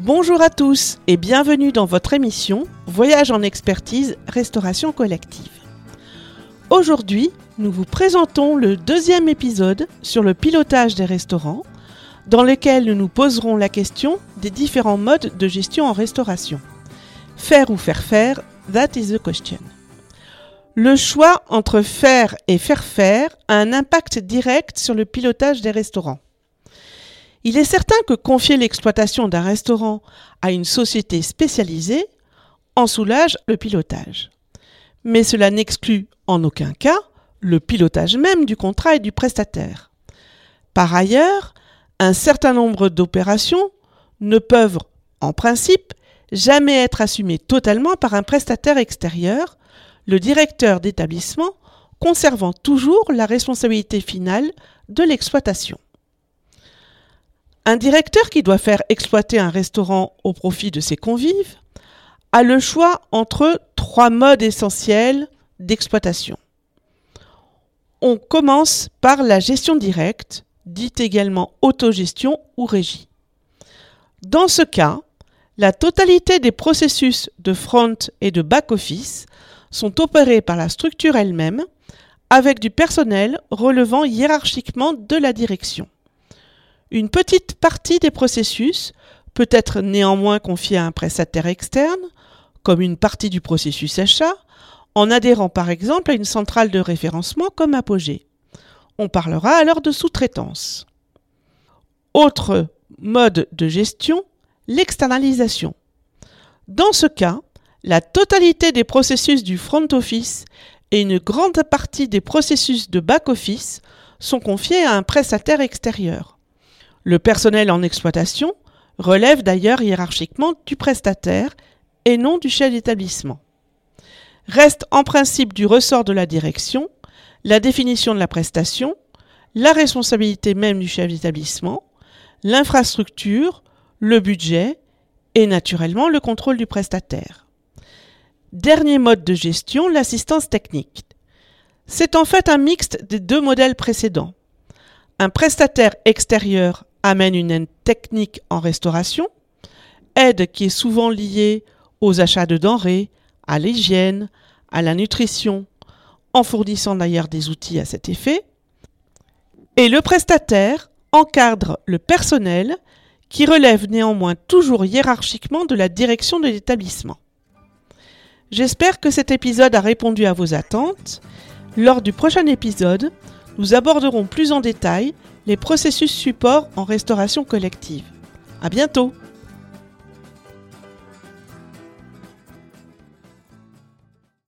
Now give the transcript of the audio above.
Bonjour à tous et bienvenue dans votre émission Voyage en expertise restauration collective. Aujourd'hui, nous vous présentons le deuxième épisode sur le pilotage des restaurants, dans lequel nous nous poserons la question des différents modes de gestion en restauration. Faire ou faire faire, that is the question. Le choix entre faire et faire faire a un impact direct sur le pilotage des restaurants. Il est certain que confier l'exploitation d'un restaurant à une société spécialisée en soulage le pilotage. Mais cela n'exclut en aucun cas le pilotage même du contrat et du prestataire. Par ailleurs, un certain nombre d'opérations ne peuvent, en principe, jamais être assumées totalement par un prestataire extérieur, le directeur d'établissement conservant toujours la responsabilité finale de l'exploitation. Un directeur qui doit faire exploiter un restaurant au profit de ses convives a le choix entre trois modes essentiels d'exploitation. On commence par la gestion directe, dite également autogestion ou régie. Dans ce cas, la totalité des processus de front et de back-office sont opérés par la structure elle-même, avec du personnel relevant hiérarchiquement de la direction. Une petite partie des processus peut être néanmoins confiée à un prestataire externe, comme une partie du processus achat, en adhérant par exemple à une centrale de référencement comme Apogée. On parlera alors de sous-traitance. Autre mode de gestion, l'externalisation. Dans ce cas, la totalité des processus du front office et une grande partie des processus de back office sont confiés à un prestataire extérieur. Le personnel en exploitation relève d'ailleurs hiérarchiquement du prestataire et non du chef d'établissement. Reste en principe du ressort de la direction la définition de la prestation, la responsabilité même du chef d'établissement, l'infrastructure, le budget et naturellement le contrôle du prestataire. Dernier mode de gestion, l'assistance technique. C'est en fait un mixte des deux modèles précédents. Un prestataire extérieur amène une aide technique en restauration, aide qui est souvent liée aux achats de denrées, à l'hygiène, à la nutrition, en fournissant d'ailleurs des outils à cet effet. Et le prestataire encadre le personnel qui relève néanmoins toujours hiérarchiquement de la direction de l'établissement. J'espère que cet épisode a répondu à vos attentes. Lors du prochain épisode, nous aborderons plus en détail les processus support en restauration collective. À bientôt!